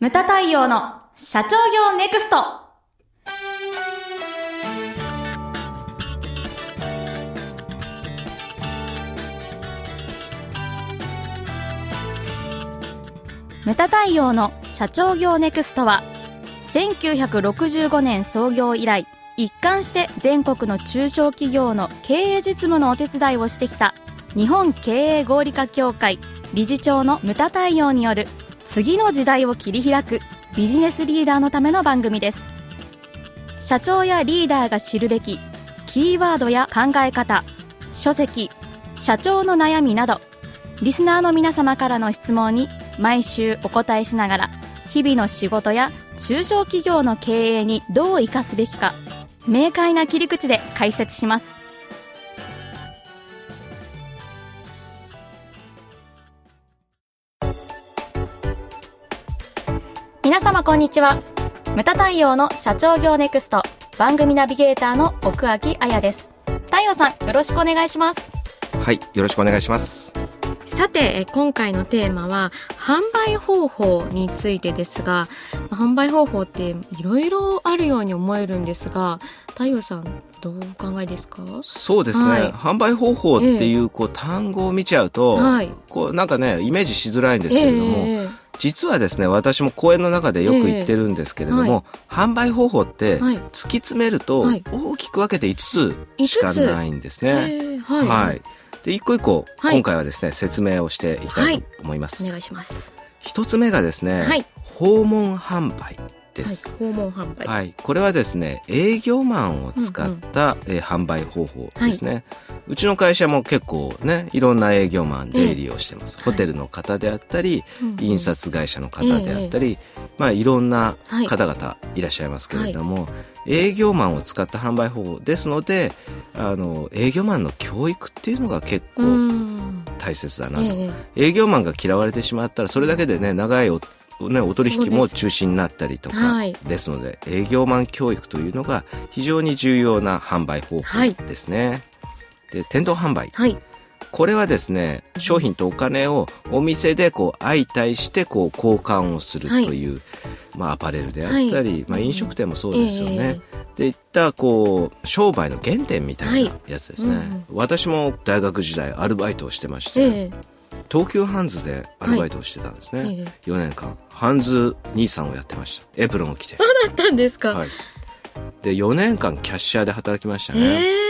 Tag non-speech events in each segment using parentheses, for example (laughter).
ムタ太陽の社長業ネクスト。ムタ太陽の社長業ネクストは1965年創業以来一貫して全国の中小企業の経営実務のお手伝いをしてきた日本経営合理化協会理事長のムタ太陽による次の時代を切り開くビジネスリーダーのための番組です。社長やリーダーが知るべきキーワードや考え方書籍社長の悩みなどリスナーの皆様からの質問に毎週お答えしながら日々の仕事や中小企業の経営にどう生かすべきか明快な切り口で解説します。こんにちは。ムタ太陽の社長業ネクスト番組ナビゲーターの奥脇彩です。太陽さんよろしくお願いします。はい、よろしくお願いします。さて、え今回のテーマは、販売方法についてですが、まあ販売方法っていろいろあるように思えるんですが、太陽さん、どうお考えですか？そうですね、はい。販売方法っていうこう単語を見ちゃうと、はい。こうなんかねイメージしづらいんですけれども、ええ実はですね私も講演の中でよく言ってるんですけれども、販売方法ってはい。突き詰めるとはい。大きく分けて5つしかないんですえね。えはい、はい、で一個一個、はい。今回はですね説明をしていきたいと思います。お願いします。一つ目がですね、はい。訪問販売です。はい、訪問販売。はい、これはですね営業マンを使った、えー販売方法ですね、うちの会社も結構ねいろんな営業マン出入りをしてます、ええホテルの方であったり、うんうん。印刷会社の方であったり、まあいろんなはい方々いらっしゃいますけれども、営業マンを使った販売方法ですのであの営業マンの教育っていうのが結う構ん。大切だなと、ええ。営業マンが嫌われてしまったらそれだけでね長いお,、ね、お取引も中止になったりとかはい。ですので営業マン教育というのが非常に重要な販売方法ですね。で店頭販売。はい。これはですね商品とお金をお店でこう相対してこう交換をするという、まあ、アパレルであったり、はい。まあ、飲食店もそうですよね。えっていったこう商売の原点みたいなやつですね、はいうんうん。私も大学時代アルバイトをしてまして、ええ東急ハンズでアルバイトをしてたんですね、はい。ええ4年間ハンズ兄さんをやってました。エプロンを着て。そうだったんですか。はい、で4年間キャッシャーで働きましたね、ええ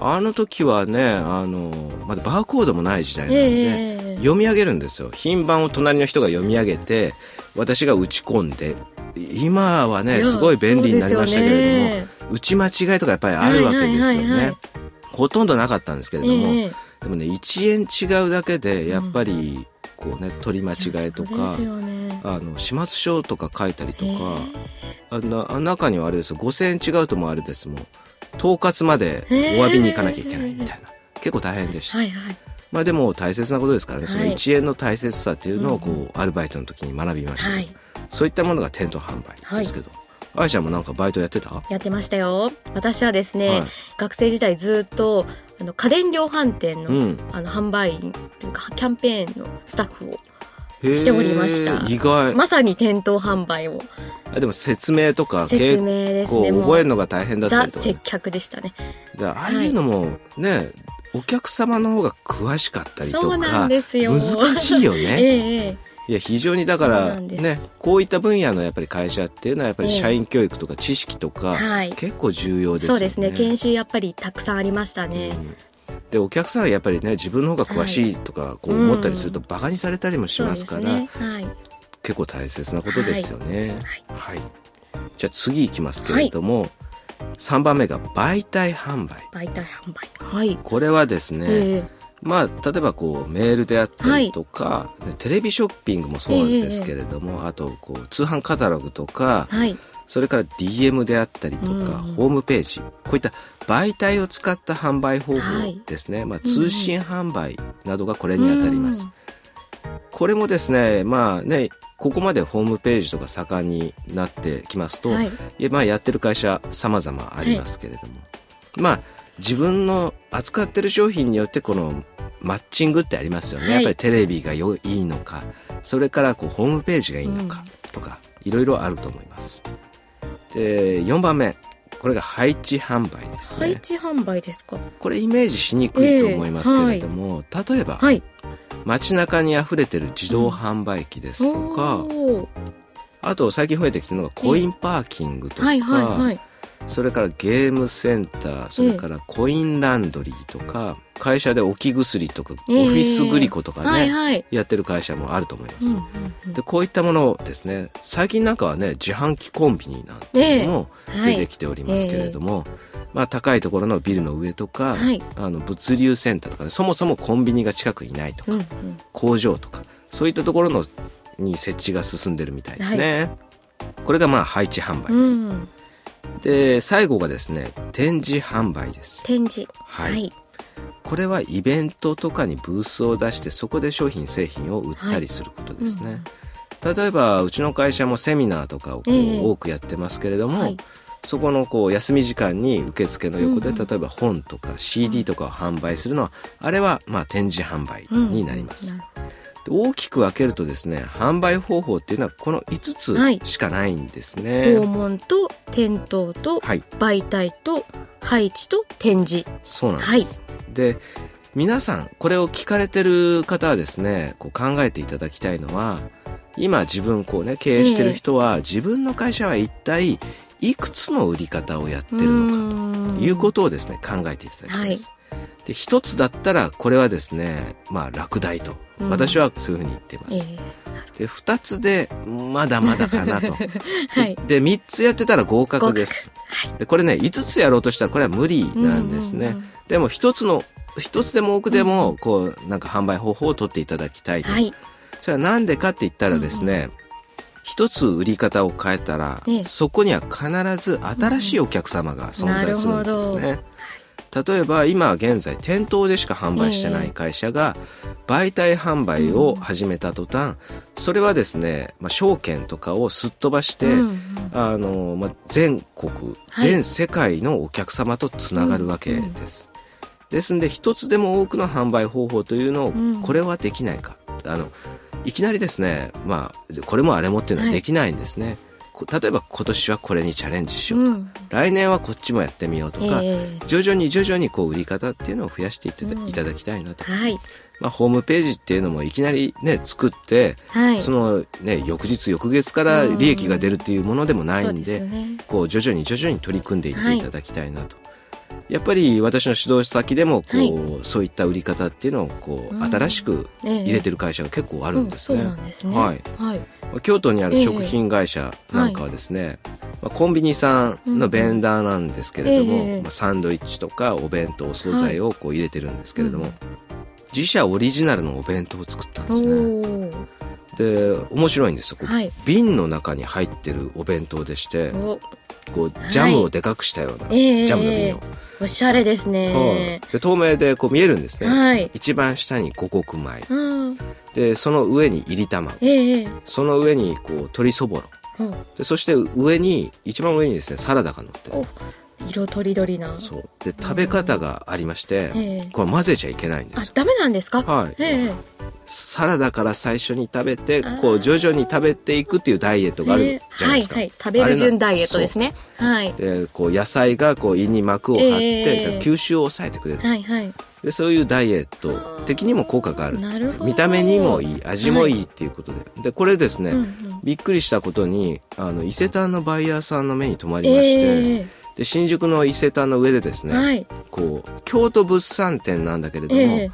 あの時はねあのまだバーコードもない時代なので、ええ読み上げるんですよ。品番を隣の人が読み上げて私が打ち込んで。今はねすごい便利になりましたけれども、ね。打ち間違いとかやっぱりあるわけですよね、はいはいはいはいほとんどなかったんですけれども、ええでもね1円違うだけでやっぱりこうね取り間違いとかね。あの始末書とか書いたりとかあなあ中にはあれですよ5000円違うともあれですもん。統括までお詫びに行かなきゃいけないみたいな。結構大変でした、はいはい。まあでも大切なことですからねそのはい。1円の大切さっていうのをこうんうアルバイトの時に学びました、はい。そういったものが店頭販売ですけど、あいちゃんもなんかバイトやってた？やってましたよ。私はですね、はい。学生時代ずっとあの家電量販店の,、うん。あの販売員というかキャンペーンのスタッフをしておりました。意外、まさに店頭販売を。あでも説明とか説明ですね。覚えるのが大変だったザりとか。接客でしたね。でああいうのもね、お客様の方が詳しかったりとかそうなんですよ。難しいよえね (laughs) ええいや非常にだからねこういった分野のやっぱり会社っていうのはやっぱりええ社員教育とか知識とか、はい。結構重要ですよね。そうですね。研修やっぱりたくさんありましたね、うん。でお客さんはやっぱりね自分の方が詳しいとかこう思ったりするとバカにされたりもしますから、ね。はい。結構大切なことですよね。はい、じゃあ次いきますけれども、3番目が媒体販売。媒体販売。はい、これはですね、ええまあ例えばこうメールであったりとか、ねテレビショッピングもそうなんですけれども、あとこう通販カタログとか、はい。それから DM であったりとか、うん。ホームページこういった媒体を使った販売方法ですね、まあ、通信販売などがこれにあたります、これもですねまあねここまでホームページとか盛んになってきますと、はいまあ、やってる会社様々ありますけれども、まあ自分の扱ってる商品によってこのマッチングってありますよね、はい。やっぱりテレビがよいいのか。それからこうホームページがいいのか。とか、いろいろあると思います。で4番目。これが配置販売ですね。配置販売ですか？これイメージしにくいと思いますけれども、えーはい、例えば、はい、街中にあふれてる自動販売機ですとか、うん、あと最近増えてきてるのがコインパーキングとか、はいはいはい、それからゲームセンターそれからコインランドリーとか、会社で置き薬とか、オフィスグリコとかね、はいはい、やってる会社もあると思います、うんうんうん、でこういったものですね最近なんかはね自販機コンビニなんていうのも出てきておりますけれども、はい、まあ、高いところのビルの上とか、はい、あの物流センターとかねそもそもコンビニが近くにないとか、うんうん、工場とかそういったところのに設置が進んでるみたいですね、これがまあ配置販売です、うんで最後がですね展示販売です。展示。はい、はい。これはイベントとかにブースを出してそこで商品製品を売ったりすることですね、はい。うん、例えばうちの会社もセミナーとかをこう、えー、多くやってますけれども、はい、そこのこう休み時間に受付の横で例えば本とか CD とかを販売するのは、あれはまあ展示販売になります、うん大きく分けるとですね販売方法っていうのはこの5つしかないんですね、はい、訪問と店頭と媒体と配置と展示。そうなんです、はい、で皆さんこれを聞かれてる方はですねこう考えていただきたいのは今自分こうね経営してる人は、自分の会社は一体いくつの売り方をやってるのかということをですね考えていただきたいです、で一つだったらこれはですねまあ落第と、私はそういうふうに言っています、えー、で二つでまだまだかなと、(laughs) はい、で三つやってたら合格です、はい、でこれね五つやろうとしたらこれは無理なんですね、うんうんうん、でも一つの一つでも多くでもこうなんか販売方法を取っていただきたいと、はい、それは何でかって言ったらですね、一、うん、つ売り方を変えたら、そこには必ず新しいお客様が存在するんですね。うん例えば今現在店頭でしか販売してない会社が媒体販売を始めた途端、それはですね、まあ、証券とかをすっ飛ばして、あのまあ、全国、全世界のお客様とつながるわけです。ですんで一つでも多くの販売方法というのを、これはできないか。あのいきなりですね、まあ、これもあれもっていうのはできないんですね。例えば今年はこれにチャレンジしようとか、うん、来年はこっちもやってみようとか、えー、徐々に徐々にこう売り方っていうのを増やしていっていただきたいなと、はい、まあ、ホームページっていうのもいきなりね作って、はい、そのね翌日翌月から利益が出るっていうものでもないんでうんでね、こう徐々に徐々に取り組んでいっていただきたいなと。はいやっぱり私の指導先でもこう、はい、そういった売り方っていうのをこう、うん、新しく入れてる会社が結構あるんですね。はい、はい。京都にある食品会社なんかはですね、えーはい、まあ、コンビニさんのベンダーなんですけれども、えー、まあ、サンドイッチとかお弁当お惣菜をこう入れてるんですけれども、はい、自社オリジナルのお弁当を作ったんですね。で面白いんですよ、はい、瓶の中に入ってるお弁当でしてこうジャムをでかくしたような、はい、ジャムの瓶を。おしゃれですね。で透明でこう見えるんですね。はい、一番下に五穀米、うん、でその上にいり卵、えー、その上にこう鶏そぼろ、うん、でそして上に一番上にですねサラダが乗ってる。色とりどりな。そう。で食べ方がありまして、えー、これ混ぜちゃいけないんですあダメなんですか？はい、えー、サラダから最初に食べてこう徐々に食べていくっていうダイエットがあるじゃないですか、えー、はいはい。食べる順ダイエットですね。はい。でこう野菜がこう胃に膜を張って、吸収を抑えてくれる。はいはい。でそういうダイエット的にも効果がある見た目にもいい味もいいっていうことで、はい、でこれですね、うんうん、びっくりしたことにあの伊勢丹のバイヤーさんの目に留まりまして、えー。で新宿の伊勢丹の上でですね、はい、こう京都物産展なんだけれども、えー、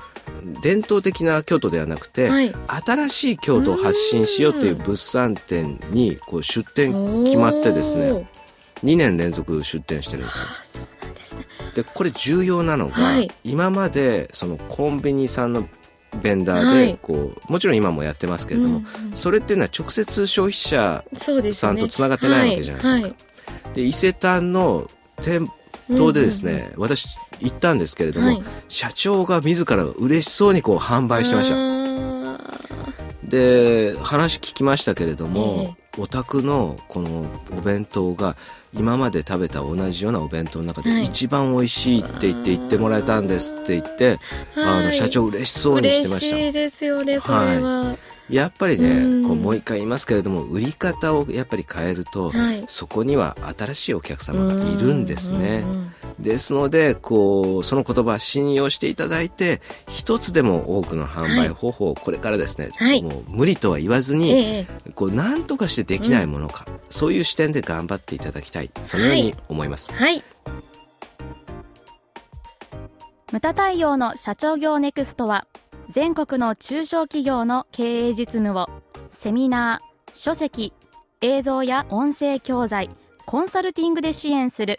伝統的な京都ではなくて、はい、新しい京都を発信しようという物産展にこう出展決まってですね2年連続出展してるんですよ。でこれ重要なのが、はい、今までそのコンビニさんのベンダーでこう、はい、もちろん今もやってますけれども、うんうん、それっていうのは直接消費者さんとつながってないわけじゃないですか。はい。で伊勢丹の店頭でですね、うんうんうん、私行ったんですけれども、はい、社長が自ら嬉しそうにこう販売してました。で話聞きましたけれども、えー、お宅のこのお弁当が今まで食べた同じようなお弁当の中で一番美味しいって言って言ってもらえたんですって言って、はい、あの社長嬉しそうにしてました。嬉しいですよねそれは。はい。やっぱりね、こうもう一回言いますけれども売り方をやっぱり変えると、はい、そこには新しいお客様がいるんですね。ですのでこうその言葉信用していただいて一つでも多くの販売方法をこれからですね、はい、もう無理とは言わずに、ええ、こう何とかしてできないものか、うん、そういう視点で頑張っていただきたいそのように思います。はい、無駄対応の社長業ネクストは全国の中小企業の経営実務をセミナー、書籍、映像や音声教材、コンサルティングで支援する